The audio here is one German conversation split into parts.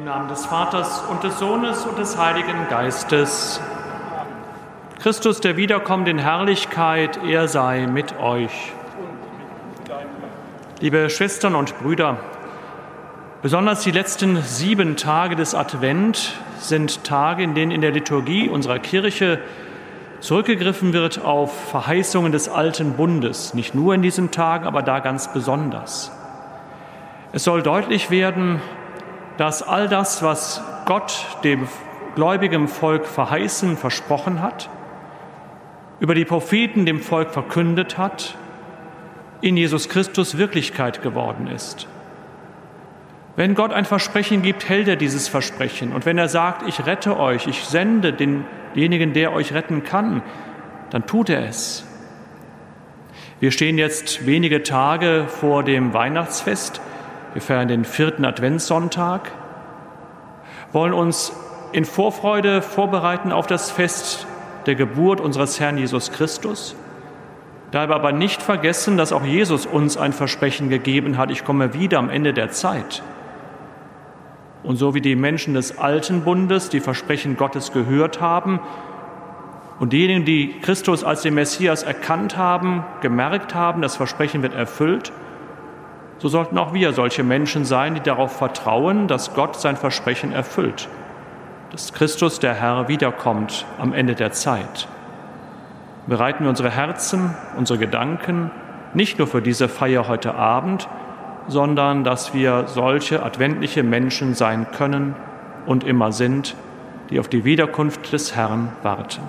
Im Namen des Vaters und des Sohnes und des Heiligen Geistes. Christus, der wiederkommt in Herrlichkeit, er sei mit euch. Liebe Schwestern und Brüder, besonders die letzten sieben Tage des Advent sind Tage, in denen in der Liturgie unserer Kirche zurückgegriffen wird auf Verheißungen des alten Bundes, nicht nur in diesen Tagen, aber da ganz besonders. Es soll deutlich werden, dass all das, was Gott dem gläubigen Volk verheißen, versprochen hat, über die Propheten dem Volk verkündet hat, in Jesus Christus Wirklichkeit geworden ist. Wenn Gott ein Versprechen gibt, hält er dieses Versprechen. Und wenn er sagt, ich rette euch, ich sende denjenigen, der euch retten kann, dann tut er es. Wir stehen jetzt wenige Tage vor dem Weihnachtsfest. Wir feiern den vierten Adventssonntag, wollen uns in Vorfreude vorbereiten auf das Fest der Geburt unseres Herrn Jesus Christus. Dabei aber nicht vergessen, dass auch Jesus uns ein Versprechen gegeben hat, ich komme wieder am Ende der Zeit. Und so wie die Menschen des alten Bundes die Versprechen Gottes gehört haben und diejenigen, die Christus als den Messias erkannt haben, gemerkt haben, das Versprechen wird erfüllt, so sollten auch wir solche Menschen sein, die darauf vertrauen, dass Gott sein Versprechen erfüllt, dass Christus der Herr wiederkommt am Ende der Zeit. Bereiten wir unsere Herzen, unsere Gedanken nicht nur für diese Feier heute Abend, sondern dass wir solche adventliche Menschen sein können und immer sind, die auf die Wiederkunft des Herrn warten.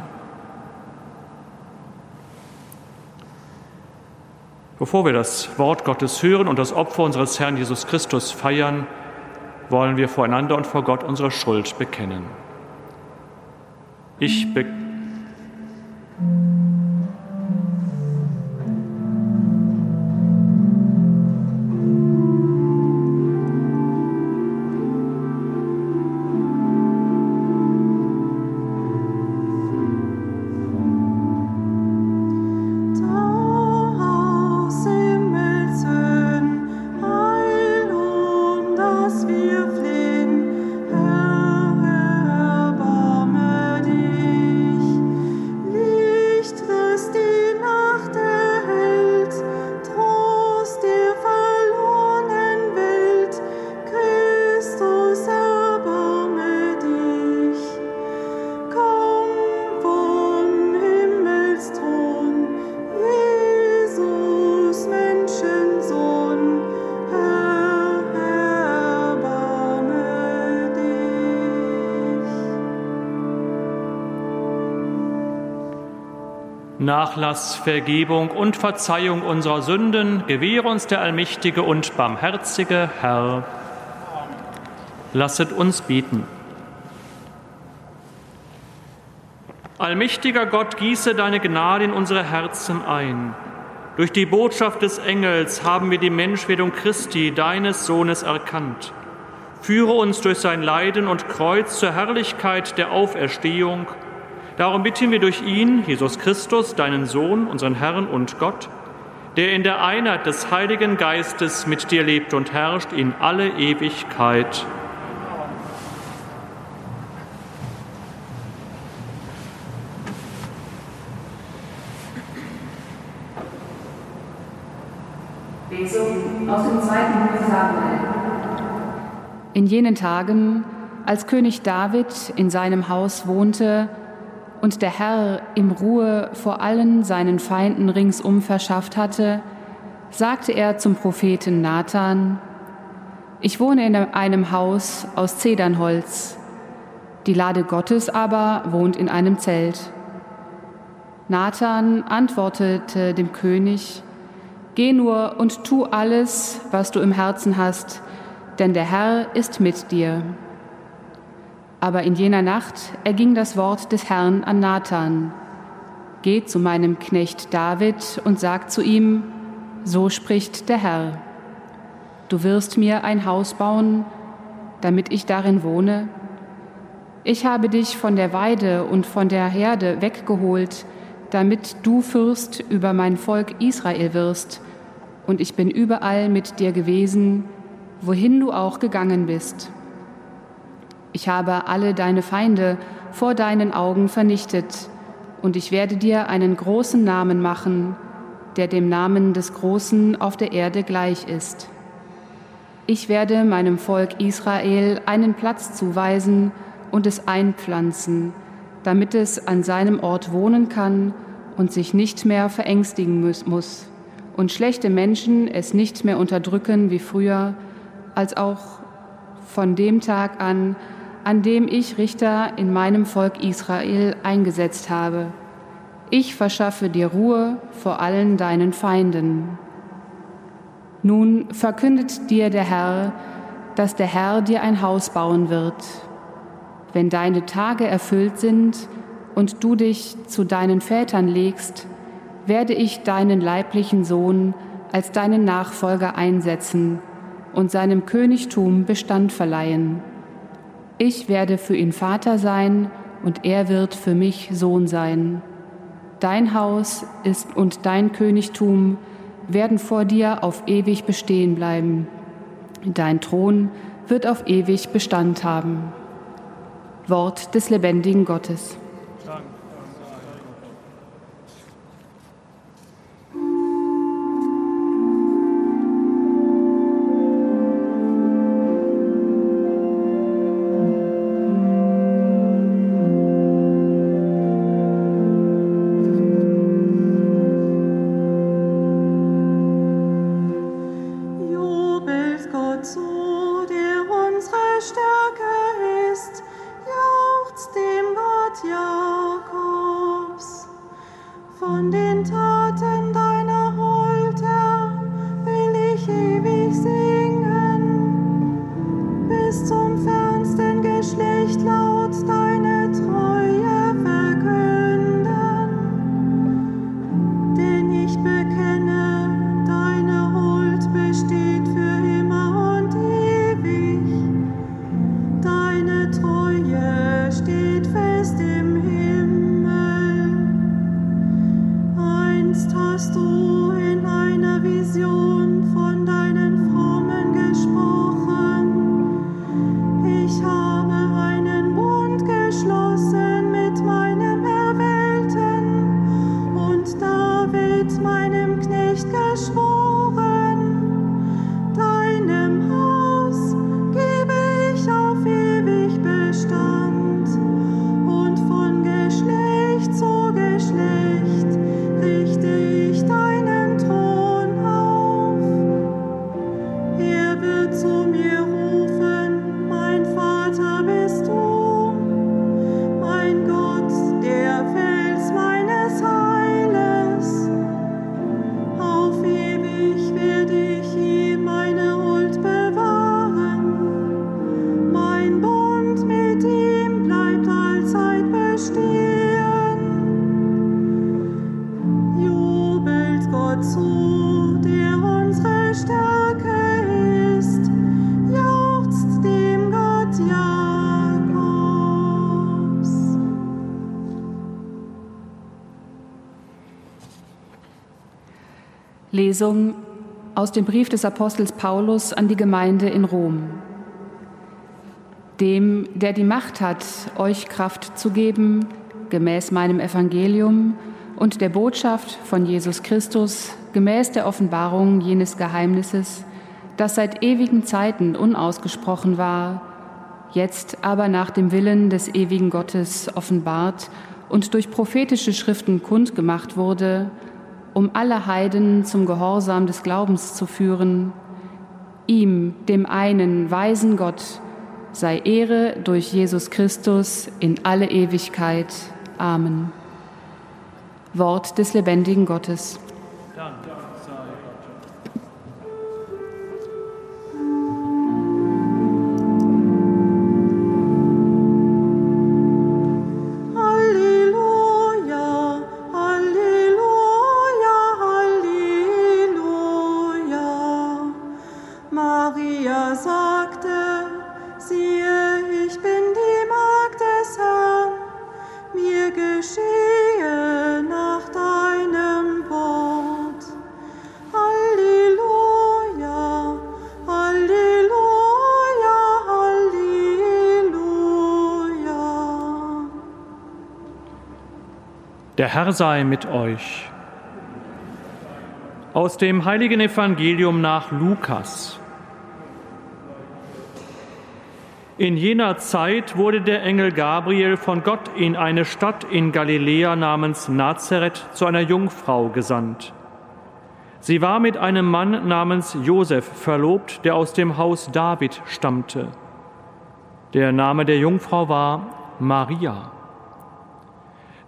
Bevor wir das Wort Gottes hören und das Opfer unseres Herrn Jesus Christus feiern, wollen wir voreinander und vor Gott unsere Schuld bekennen. Ich bekenne Nachlass, Vergebung und Verzeihung unserer Sünden gewähre uns der allmächtige und barmherzige Herr. Lasset uns beten. Allmächtiger Gott, gieße deine Gnade in unsere Herzen ein. Durch die Botschaft des Engels haben wir die Menschwerdung Christi, deines Sohnes, erkannt. Führe uns durch sein Leiden und Kreuz zur Herrlichkeit der Auferstehung Darum bitten wir durch ihn, Jesus Christus, deinen Sohn, unseren Herrn und Gott, der in der Einheit des Heiligen Geistes mit dir lebt und herrscht in alle Ewigkeit. Lesung aus dem zweiten Buch Samuel. In jenen Tagen, als König David in seinem Haus wohnte, und der Herr ihm Ruhe vor allen seinen Feinden ringsum verschafft hatte, sagte er zum Propheten Nathan, ich wohne in einem Haus aus Zedernholz, die Lade Gottes aber wohnt in einem Zelt. Nathan antwortete dem König, Geh nur und tu alles, was du im Herzen hast, denn der Herr ist mit dir. Aber in jener Nacht erging das Wort des Herrn an Nathan. Geh zu meinem Knecht David und sag zu ihm, so spricht der Herr. Du wirst mir ein Haus bauen, damit ich darin wohne. Ich habe dich von der Weide und von der Herde weggeholt, damit du Fürst über mein Volk Israel wirst, und ich bin überall mit dir gewesen, wohin du auch gegangen bist. Ich habe alle deine Feinde vor deinen Augen vernichtet, und ich werde dir einen großen Namen machen, der dem Namen des Großen auf der Erde gleich ist. Ich werde meinem Volk Israel einen Platz zuweisen und es einpflanzen, damit es an seinem Ort wohnen kann und sich nicht mehr verängstigen muss und schlechte Menschen es nicht mehr unterdrücken wie früher, als auch von dem Tag an, an dem ich Richter in meinem Volk Israel eingesetzt habe. Ich verschaffe dir Ruhe vor allen deinen Feinden. Nun verkündet dir der Herr, dass der Herr dir ein Haus bauen wird. Wenn deine Tage erfüllt sind und du dich zu deinen Vätern legst, werde ich deinen leiblichen Sohn als deinen Nachfolger einsetzen und seinem Königtum Bestand verleihen. Ich werde für ihn Vater sein und er wird für mich Sohn sein. Dein Haus ist und dein Königtum werden vor dir auf ewig bestehen bleiben. Dein Thron wird auf ewig Bestand haben. Wort des lebendigen Gottes. A trop Lesung aus dem Brief des Apostels Paulus an die Gemeinde in Rom. Dem, der die Macht hat, euch Kraft zu geben, gemäß meinem Evangelium und der Botschaft von Jesus Christus, gemäß der Offenbarung jenes Geheimnisses, das seit ewigen Zeiten unausgesprochen war, jetzt aber nach dem Willen des ewigen Gottes offenbart und durch prophetische Schriften kundgemacht wurde, um alle Heiden zum Gehorsam des Glaubens zu führen. Ihm, dem einen weisen Gott, sei Ehre durch Jesus Christus in alle Ewigkeit. Amen. Wort des lebendigen Gottes. Der Herr sei mit euch. Aus dem heiligen Evangelium nach Lukas. In jener Zeit wurde der Engel Gabriel von Gott in eine Stadt in Galiläa namens Nazareth zu einer Jungfrau gesandt. Sie war mit einem Mann namens Josef verlobt, der aus dem Haus David stammte. Der Name der Jungfrau war Maria.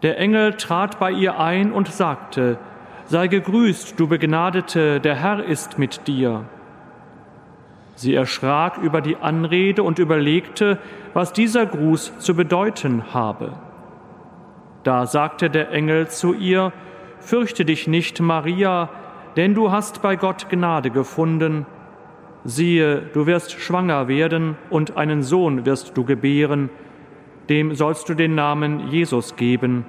Der Engel trat bei ihr ein und sagte, Sei gegrüßt, du Begnadete, der Herr ist mit dir. Sie erschrak über die Anrede und überlegte, was dieser Gruß zu bedeuten habe. Da sagte der Engel zu ihr, Fürchte dich nicht, Maria, denn du hast bei Gott Gnade gefunden. Siehe, du wirst schwanger werden und einen Sohn wirst du gebären, dem sollst du den Namen Jesus geben.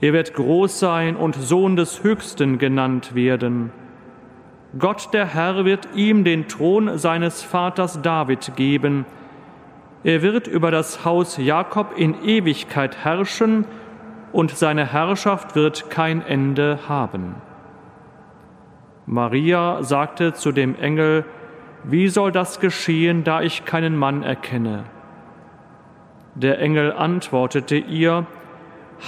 Er wird groß sein und Sohn des Höchsten genannt werden. Gott der Herr wird ihm den Thron seines Vaters David geben. Er wird über das Haus Jakob in Ewigkeit herrschen, und seine Herrschaft wird kein Ende haben. Maria sagte zu dem Engel, Wie soll das geschehen, da ich keinen Mann erkenne? Der Engel antwortete ihr,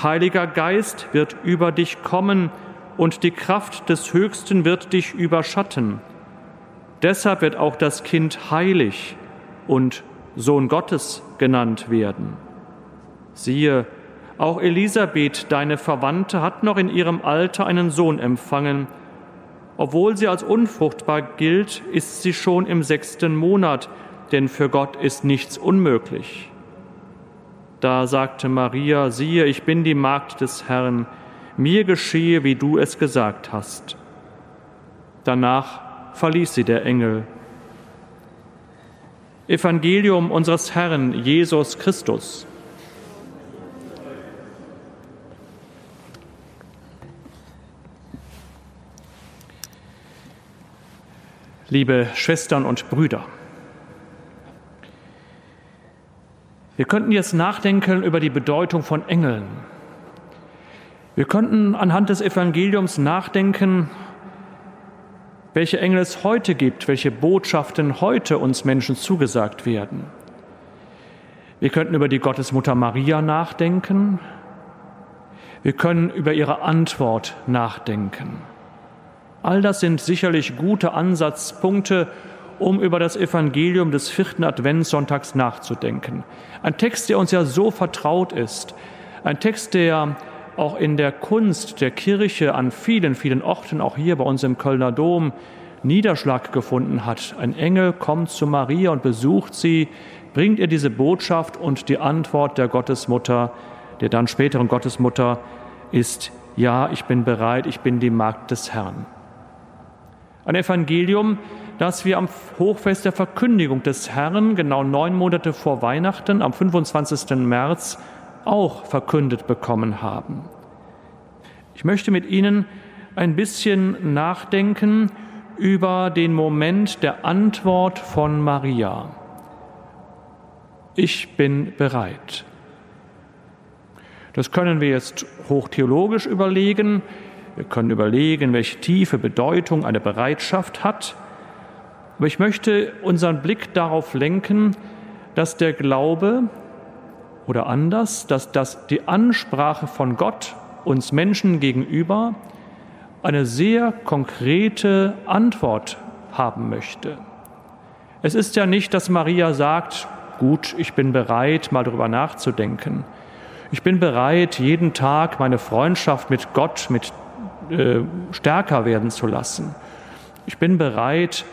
Heiliger Geist wird über dich kommen und die Kraft des Höchsten wird dich überschatten. Deshalb wird auch das Kind heilig und Sohn Gottes genannt werden. Siehe, auch Elisabeth, deine Verwandte, hat noch in ihrem Alter einen Sohn empfangen. Obwohl sie als unfruchtbar gilt, ist sie schon im sechsten Monat, denn für Gott ist nichts unmöglich. Da sagte Maria, siehe, ich bin die Magd des Herrn, mir geschehe, wie du es gesagt hast. Danach verließ sie der Engel. Evangelium unseres Herrn Jesus Christus. Liebe Schwestern und Brüder, Wir könnten jetzt nachdenken über die Bedeutung von Engeln. Wir könnten anhand des Evangeliums nachdenken, welche Engel es heute gibt, welche Botschaften heute uns Menschen zugesagt werden. Wir könnten über die Gottesmutter Maria nachdenken. Wir können über ihre Antwort nachdenken. All das sind sicherlich gute Ansatzpunkte, um über das Evangelium des vierten Adventssonntags nachzudenken. Ein Text, der uns ja so vertraut ist. Ein Text, der auch in der Kunst der Kirche an vielen, vielen Orten, auch hier bei uns im Kölner Dom, Niederschlag gefunden hat. Ein Engel kommt zu Maria und besucht sie, bringt ihr diese Botschaft und die Antwort der Gottesmutter, der dann späteren Gottesmutter, ist, ja, ich bin bereit, ich bin die Magd des Herrn. Ein Evangelium, das wir am Hochfest der Verkündigung des Herrn, genau neun Monate vor Weihnachten, am 25. März, auch verkündet bekommen haben. Ich möchte mit Ihnen ein bisschen nachdenken über den Moment der Antwort von Maria. Ich bin bereit. Das können wir jetzt hochtheologisch überlegen. Wir können überlegen, welche tiefe Bedeutung eine Bereitschaft hat. Aber ich möchte unseren Blick darauf lenken, dass der Glaube oder anders, dass das die Ansprache von Gott uns Menschen gegenüber eine sehr konkrete Antwort haben möchte. Es ist ja nicht, dass Maria sagt, gut, ich bin bereit, mal darüber nachzudenken. Ich bin bereit, jeden Tag meine Freundschaft mit Gott mit äh, stärker werden zu lassen. Ich bin bereit,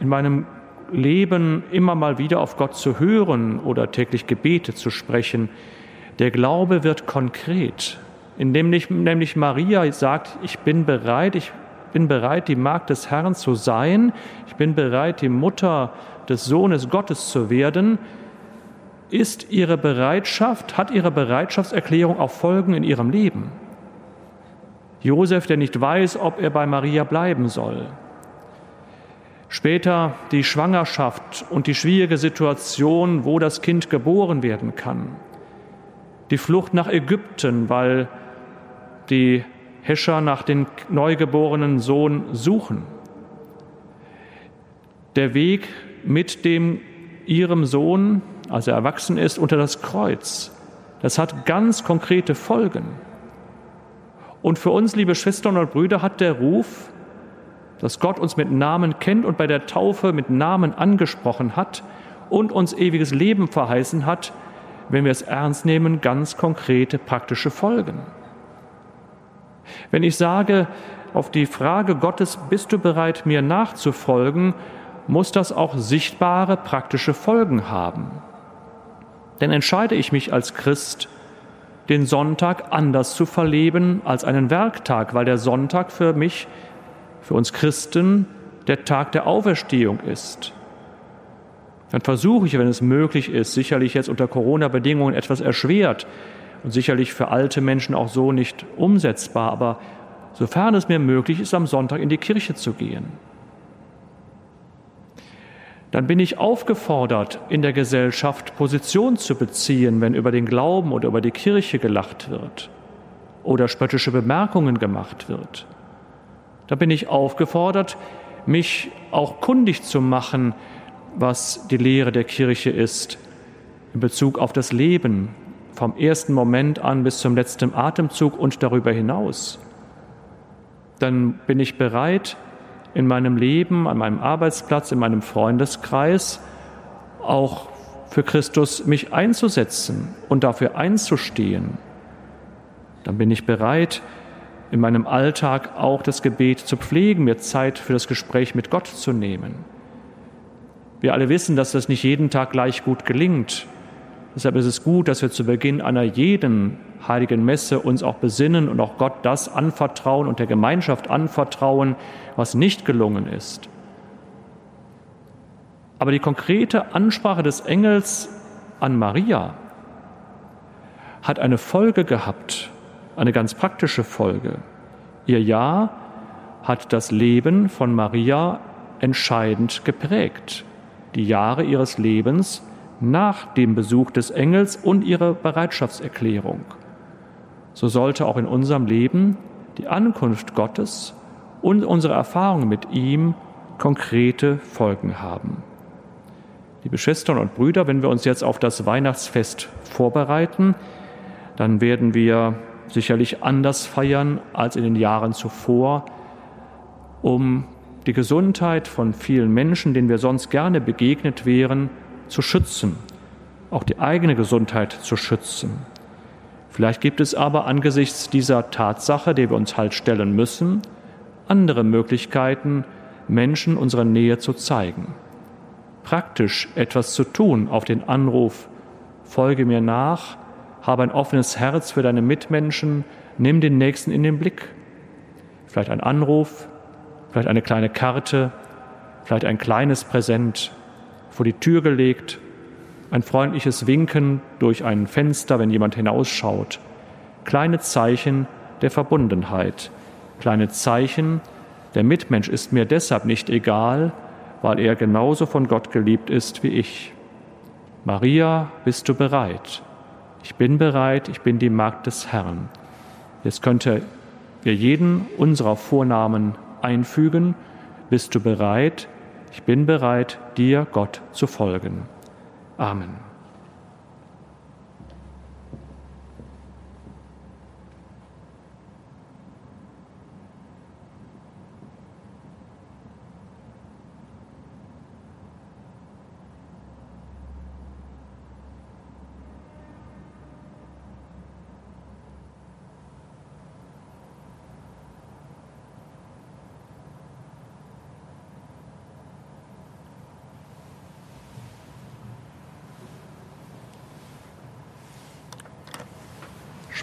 in meinem Leben immer mal wieder auf Gott zu hören oder täglich Gebete zu sprechen. Der Glaube wird konkret, indem nämlich Maria sagt, ich bin bereit, ich bin bereit, die Magd des Herrn zu sein, ich bin bereit, die Mutter des Sohnes Gottes zu werden, ist ihre Bereitschaft, hat ihre Bereitschaftserklärung auch Folgen in ihrem Leben. Josef, der nicht weiß, ob er bei Maria bleiben soll, Später die Schwangerschaft und die schwierige Situation, wo das Kind geboren werden kann. Die Flucht nach Ägypten, weil die Häscher nach dem neugeborenen Sohn suchen. Der Weg mit dem ihrem Sohn, als er erwachsen ist, unter das Kreuz, das hat ganz konkrete Folgen. Und für uns, liebe Schwestern und Brüder, hat der Ruf, dass Gott uns mit Namen kennt und bei der Taufe mit Namen angesprochen hat und uns ewiges Leben verheißen hat, wenn wir es ernst nehmen, ganz konkrete praktische Folgen. Wenn ich sage, auf die Frage Gottes, bist du bereit, mir nachzufolgen, muss das auch sichtbare praktische Folgen haben. Denn entscheide ich mich als Christ, den Sonntag anders zu verleben als einen Werktag, weil der Sonntag für mich, für uns Christen, der Tag der Auferstehung ist. Dann versuche ich, wenn es möglich ist, sicherlich jetzt unter Corona-Bedingungen etwas erschwert und sicherlich für alte Menschen auch so nicht umsetzbar, aber sofern es mir möglich ist, am Sonntag in die Kirche zu gehen dann bin ich aufgefordert, in der Gesellschaft Position zu beziehen, wenn über den Glauben oder über die Kirche gelacht wird oder spöttische Bemerkungen gemacht wird. Da bin ich aufgefordert, mich auch kundig zu machen, was die Lehre der Kirche ist in Bezug auf das Leben, vom ersten Moment an bis zum letzten Atemzug und darüber hinaus. Dann bin ich bereit, in meinem Leben, an meinem Arbeitsplatz, in meinem Freundeskreis auch für Christus mich einzusetzen und dafür einzustehen. Dann bin ich bereit, in meinem Alltag auch das Gebet zu pflegen, mir Zeit für das Gespräch mit Gott zu nehmen. Wir alle wissen, dass das nicht jeden Tag gleich gut gelingt. Deshalb ist es gut, dass wir zu Beginn einer jeden heiligen Messe uns auch besinnen und auch Gott das anvertrauen und der Gemeinschaft anvertrauen, was nicht gelungen ist. Aber die konkrete Ansprache des Engels an Maria hat eine Folge gehabt, eine ganz praktische Folge. Ihr Ja hat das Leben von Maria entscheidend geprägt. Die Jahre ihres Lebens nach dem Besuch des Engels und ihrer Bereitschaftserklärung so sollte auch in unserem Leben die Ankunft Gottes und unsere Erfahrungen mit ihm konkrete Folgen haben. Liebe Schwestern und Brüder, wenn wir uns jetzt auf das Weihnachtsfest vorbereiten, dann werden wir sicherlich anders feiern als in den Jahren zuvor, um die Gesundheit von vielen Menschen, denen wir sonst gerne begegnet wären, zu schützen, auch die eigene Gesundheit zu schützen. Vielleicht gibt es aber angesichts dieser Tatsache, der wir uns halt stellen müssen, andere Möglichkeiten, Menschen unsere Nähe zu zeigen. Praktisch etwas zu tun auf den Anruf, folge mir nach, habe ein offenes Herz für deine Mitmenschen, nimm den Nächsten in den Blick. Vielleicht ein Anruf, vielleicht eine kleine Karte, vielleicht ein kleines Präsent vor die Tür gelegt ein freundliches Winken durch ein Fenster, wenn jemand hinausschaut, kleine Zeichen der Verbundenheit, kleine Zeichen, der Mitmensch ist mir deshalb nicht egal, weil er genauso von Gott geliebt ist wie ich. Maria, bist du bereit? Ich bin bereit, ich bin die Magd des Herrn. Jetzt könnte ihr jeden unserer Vornamen einfügen. Bist du bereit? Ich bin bereit, dir, Gott, zu folgen. Amen.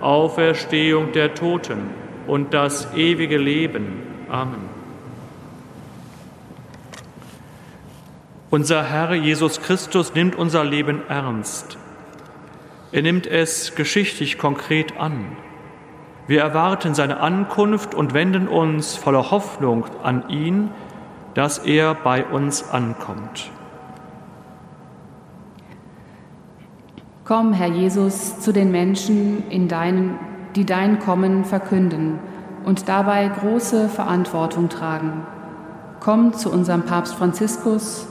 Auferstehung der Toten und das ewige Leben. Amen. Unser Herr Jesus Christus nimmt unser Leben ernst. Er nimmt es geschichtlich konkret an. Wir erwarten seine Ankunft und wenden uns voller Hoffnung an ihn, dass er bei uns ankommt. Komm, Herr Jesus, zu den Menschen, in deinen, die dein Kommen verkünden und dabei große Verantwortung tragen. Komm zu unserem Papst Franziskus,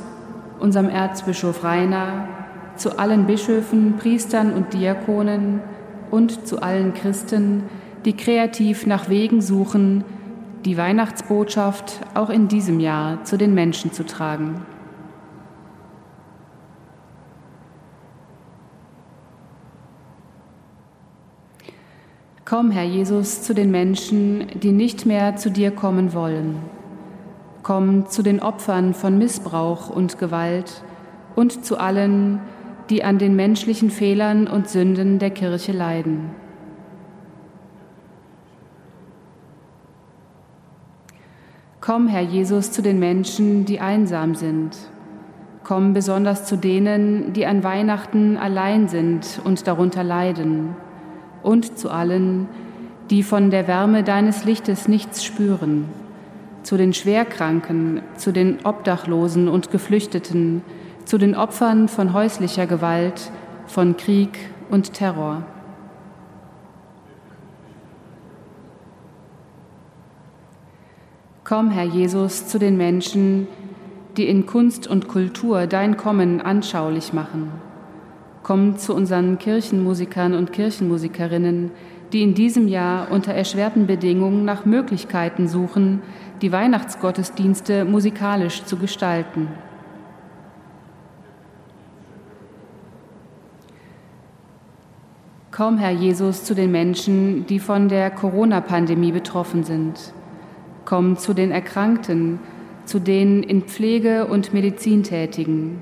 unserem Erzbischof Rainer, zu allen Bischöfen, Priestern und Diakonen und zu allen Christen, die kreativ nach Wegen suchen, die Weihnachtsbotschaft auch in diesem Jahr zu den Menschen zu tragen. Komm, Herr Jesus, zu den Menschen, die nicht mehr zu dir kommen wollen. Komm zu den Opfern von Missbrauch und Gewalt und zu allen, die an den menschlichen Fehlern und Sünden der Kirche leiden. Komm, Herr Jesus, zu den Menschen, die einsam sind. Komm besonders zu denen, die an Weihnachten allein sind und darunter leiden und zu allen, die von der Wärme deines Lichtes nichts spüren, zu den Schwerkranken, zu den Obdachlosen und Geflüchteten, zu den Opfern von häuslicher Gewalt, von Krieg und Terror. Komm, Herr Jesus, zu den Menschen, die in Kunst und Kultur dein Kommen anschaulich machen Komm zu unseren Kirchenmusikern und Kirchenmusikerinnen, die in diesem Jahr unter erschwerten Bedingungen nach Möglichkeiten suchen, die Weihnachtsgottesdienste musikalisch zu gestalten. Komm, Herr Jesus, zu den Menschen, die von der Corona-Pandemie betroffen sind. Komm zu den Erkrankten, zu den in Pflege und Medizin tätigen.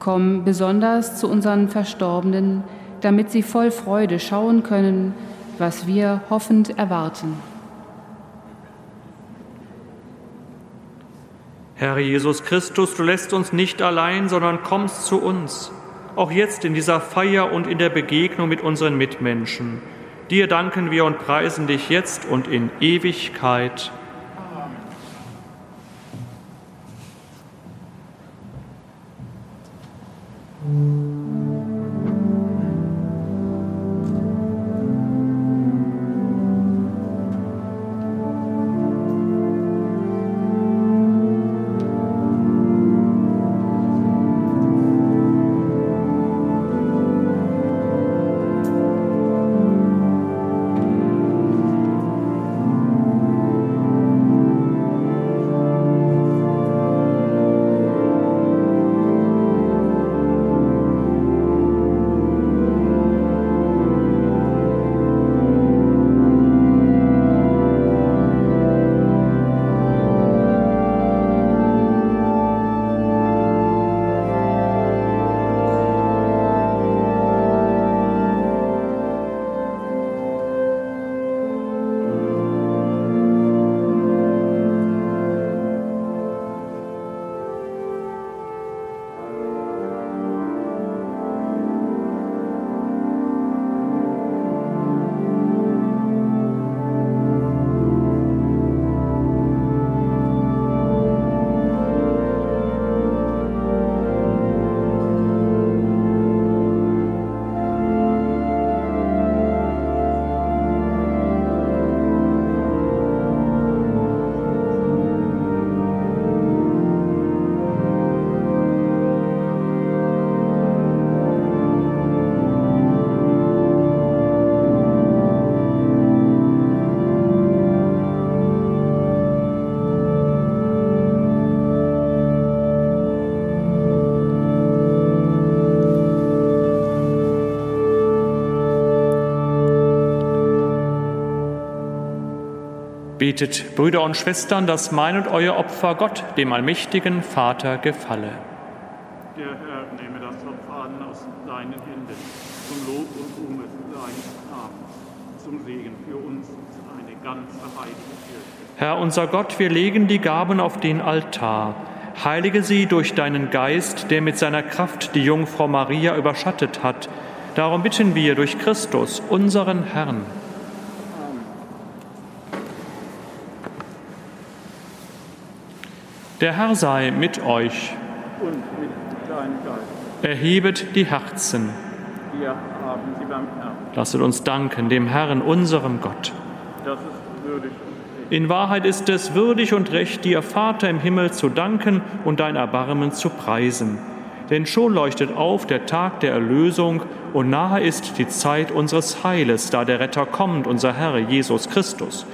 Komm besonders zu unseren Verstorbenen, damit sie voll Freude schauen können, was wir hoffend erwarten. Herr Jesus Christus, du lässt uns nicht allein, sondern kommst zu uns, auch jetzt in dieser Feier und in der Begegnung mit unseren Mitmenschen. Dir danken wir und preisen dich jetzt und in Ewigkeit. Mm-hmm. Betet, Brüder und Schwestern, dass mein und euer Opfer Gott, dem allmächtigen Vater, gefalle. Der Herr nehme das Opfer an aus deinen Händen, zum Lob und Ruhme seines Namens, zum Segen für uns und eine ganze heilige Kirche. Herr unser Gott, wir legen die Gaben auf den Altar. Heilige sie durch deinen Geist, der mit seiner Kraft die Jungfrau Maria überschattet hat. Darum bitten wir durch Christus, unseren Herrn. Der Herr sei mit euch. Und mit deinem Geist. Erhebet die Herzen. Wir haben sie beim Herrn. Lasset uns danken dem Herrn, unserem Gott. Das ist würdig. In Wahrheit ist es würdig und recht, dir, Vater im Himmel, zu danken und dein Erbarmen zu preisen. Denn schon leuchtet auf der Tag der Erlösung und nahe ist die Zeit unseres Heiles, da der Retter kommt, unser Herr Jesus Christus.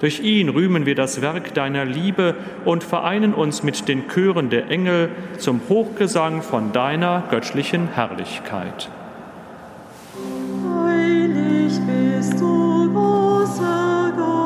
Durch ihn rühmen wir das Werk deiner Liebe und vereinen uns mit den Chören der Engel zum Hochgesang von deiner göttlichen Herrlichkeit. Heilig bist du, großer Gott,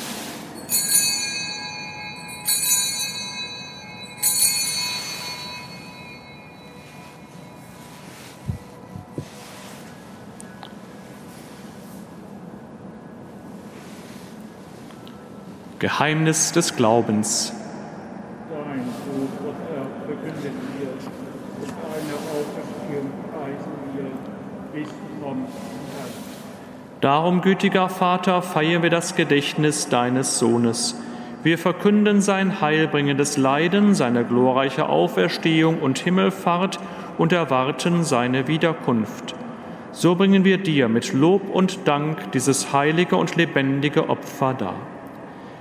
Geheimnis des Glaubens. Dein Tod, Gott, Herr, verkündet wir, und deine Auferstehung preisen wir, bis zum Herrn. Darum, gütiger Vater, feiern wir das Gedächtnis deines Sohnes. Wir verkünden sein heilbringendes Leiden, seine glorreiche Auferstehung und Himmelfahrt und erwarten seine Wiederkunft. So bringen wir dir mit Lob und Dank dieses heilige und lebendige Opfer dar.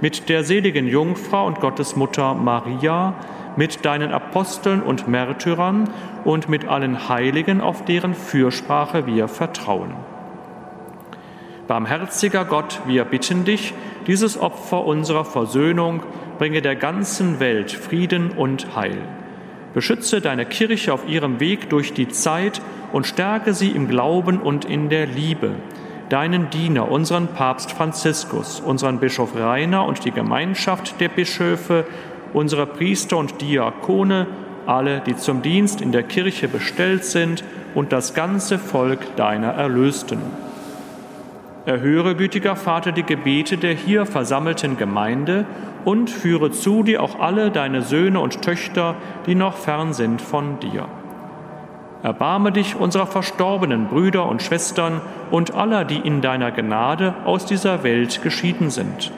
mit der seligen Jungfrau und Gottesmutter Maria, mit deinen Aposteln und Märtyrern und mit allen Heiligen, auf deren Fürsprache wir vertrauen. Barmherziger Gott, wir bitten dich, dieses Opfer unserer Versöhnung bringe der ganzen Welt Frieden und Heil. Beschütze deine Kirche auf ihrem Weg durch die Zeit und stärke sie im Glauben und in der Liebe. Deinen Diener, unseren Papst Franziskus, unseren Bischof Rainer und die Gemeinschaft der Bischöfe, unsere Priester und Diakone, alle, die zum Dienst in der Kirche bestellt sind und das ganze Volk deiner Erlösten. Erhöre, gütiger Vater, die Gebete der hier versammelten Gemeinde und führe zu dir auch alle deine Söhne und Töchter, die noch fern sind von dir. Erbarme dich unserer verstorbenen Brüder und Schwestern und aller, die in deiner Gnade aus dieser Welt geschieden sind.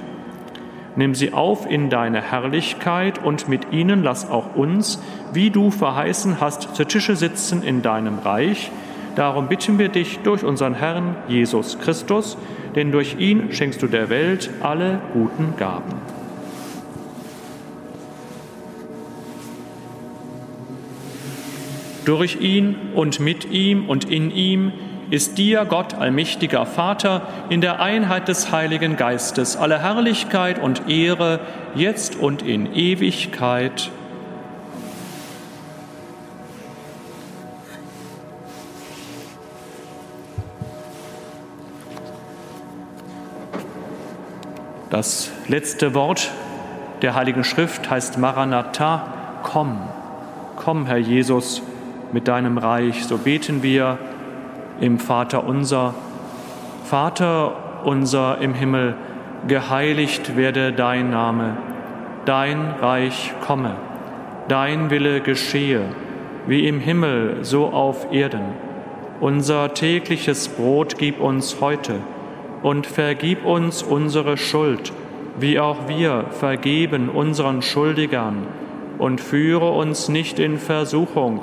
Nimm sie auf in deine Herrlichkeit und mit ihnen lass auch uns, wie du verheißen hast, zu Tische sitzen in deinem Reich. Darum bitten wir dich durch unseren Herrn Jesus Christus, denn durch ihn schenkst du der Welt alle guten Gaben. Durch ihn und mit ihm und in ihm ist dir, Gott, allmächtiger Vater, in der Einheit des Heiligen Geistes alle Herrlichkeit und Ehre, jetzt und in Ewigkeit. Das letzte Wort der Heiligen Schrift heißt Maranatha, komm, komm, Herr Jesus, mit deinem Reich. So beten wir im Vater unser. Vater unser im Himmel, geheiligt werde dein Name, dein Reich komme, dein Wille geschehe, wie im Himmel so auf Erden. Unser tägliches Brot gib uns heute und vergib uns unsere Schuld, wie auch wir vergeben unseren Schuldigern, und führe uns nicht in Versuchung,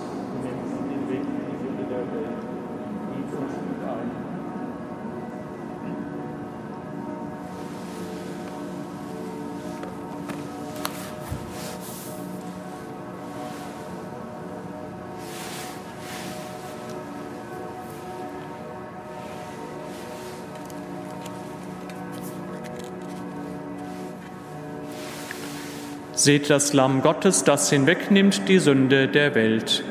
Seht das Lamm Gottes, das hinwegnimmt die Sünde der Welt.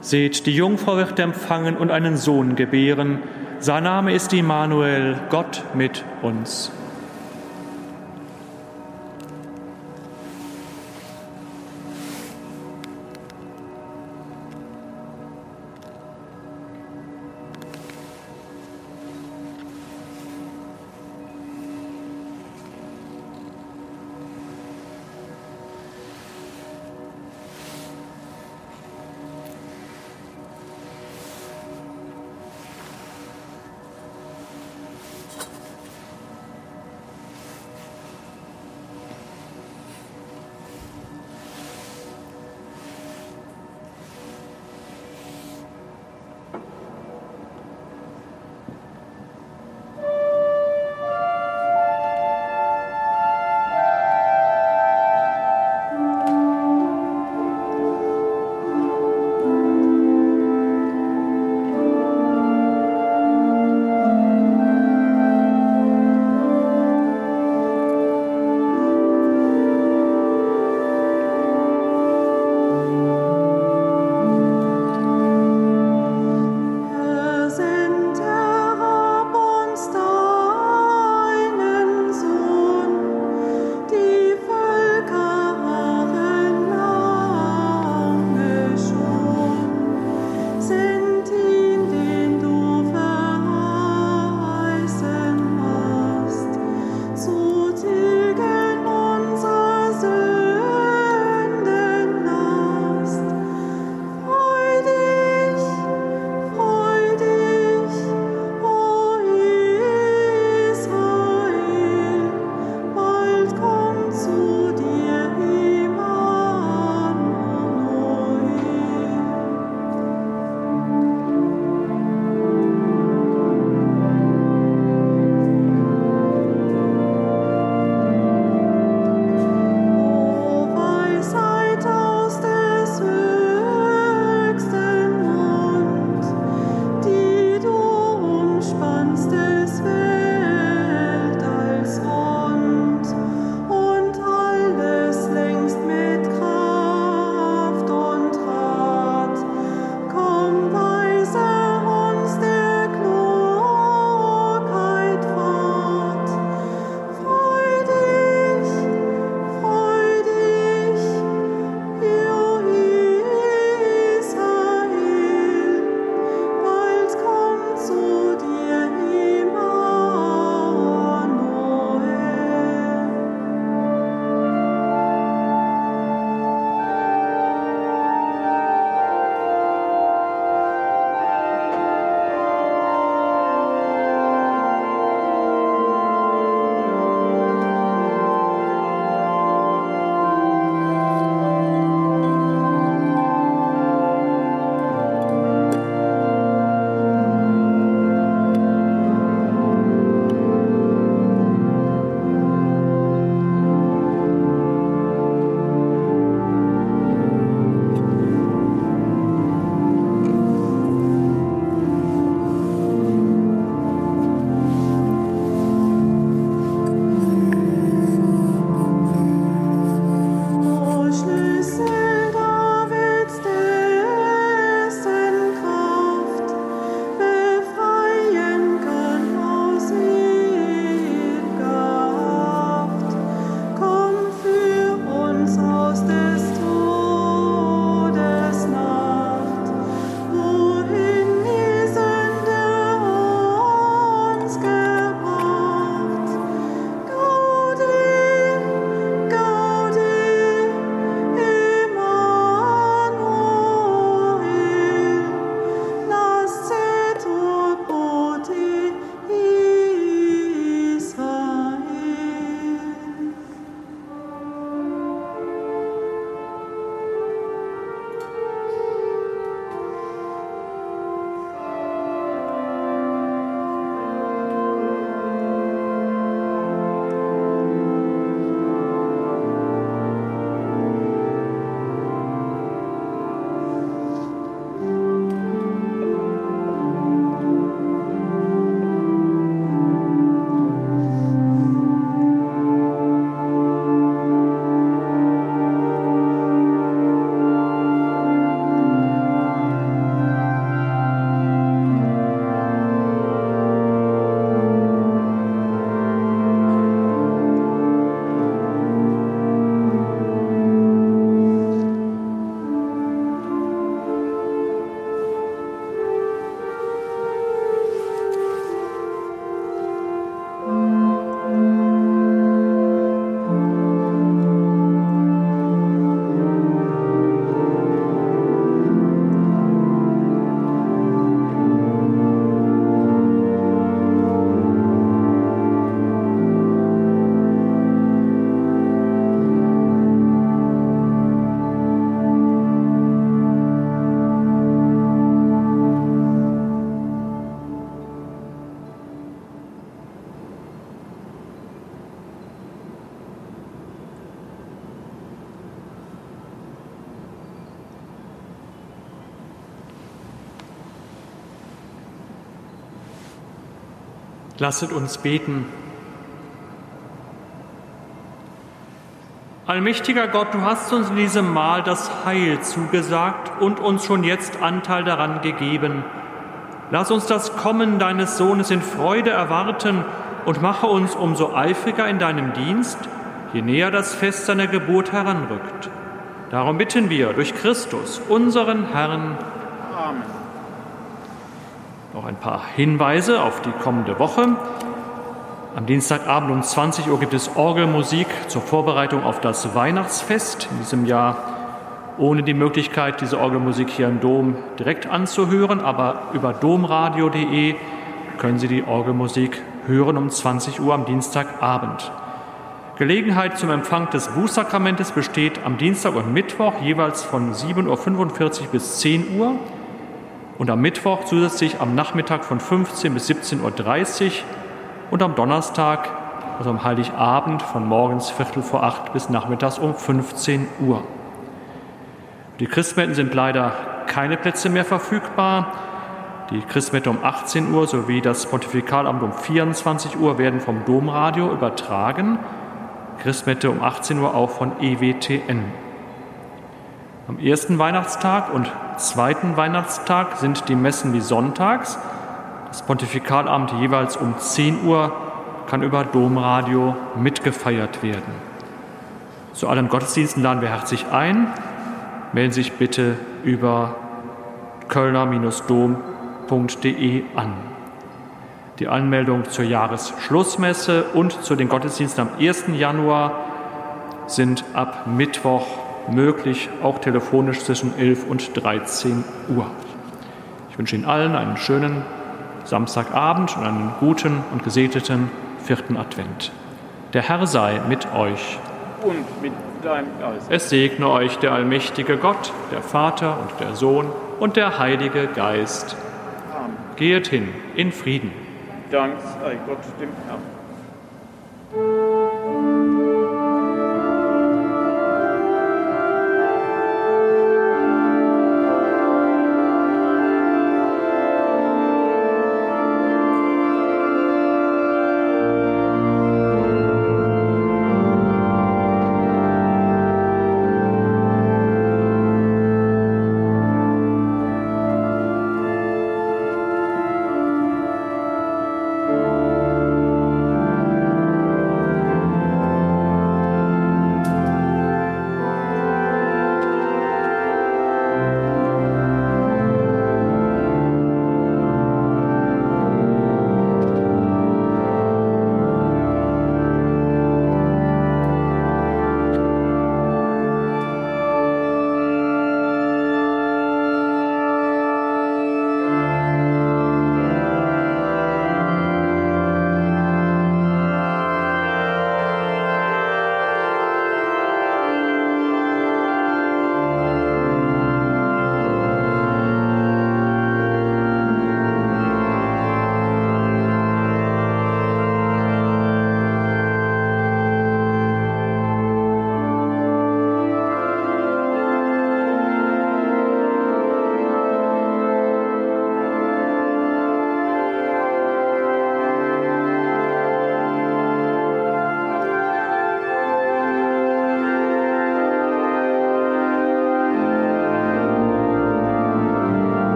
Seht, die Jungfrau wird empfangen und einen Sohn gebären. Sein Name ist Immanuel, Gott mit uns. Lasset uns beten. Allmächtiger Gott, du hast uns in diesem Mahl das Heil zugesagt und uns schon jetzt Anteil daran gegeben. Lass uns das Kommen deines Sohnes in Freude erwarten und mache uns umso eifriger in deinem Dienst, je näher das Fest seiner Geburt heranrückt. Darum bitten wir durch Christus, unseren Herrn. Amen. Noch ein paar Hinweise auf die kommende Woche. Am Dienstagabend um 20 Uhr gibt es Orgelmusik zur Vorbereitung auf das Weihnachtsfest. In diesem Jahr ohne die Möglichkeit, diese Orgelmusik hier im Dom direkt anzuhören, aber über domradio.de können Sie die Orgelmusik hören um 20 Uhr am Dienstagabend. Gelegenheit zum Empfang des Bußsakramentes besteht am Dienstag und Mittwoch jeweils von 7.45 Uhr bis 10 Uhr und am Mittwoch zusätzlich am Nachmittag von 15 bis 17.30 Uhr und am Donnerstag, also am Heiligabend, von morgens Viertel vor acht bis nachmittags um 15 Uhr. Die Christmetten sind leider keine Plätze mehr verfügbar. Die Christmette um 18 Uhr sowie das Pontifikalamt um 24 Uhr werden vom Domradio übertragen. Christmette um 18 Uhr auch von EWTN. Am ersten Weihnachtstag und zweiten Weihnachtstag sind die Messen wie sonntags. Das Pontifikalamt jeweils um 10 Uhr kann über Domradio mitgefeiert werden. Zu allen Gottesdiensten laden wir herzlich ein. Melden Sie sich bitte über kölner-dom.de an. Die Anmeldung zur Jahresschlussmesse und zu den Gottesdiensten am 1. Januar sind ab Mittwoch möglich, auch telefonisch zwischen 11 und 13 Uhr. Ich wünsche Ihnen allen einen schönen Samstagabend und einen guten und gesegneten vierten Advent. Der Herr sei mit euch. Und mit deinem Geist. Es segne euch der allmächtige Gott, der Vater und der Sohn und der Heilige Geist. Amen. Gehet hin in Frieden. Dank sei Gott dem Herrn.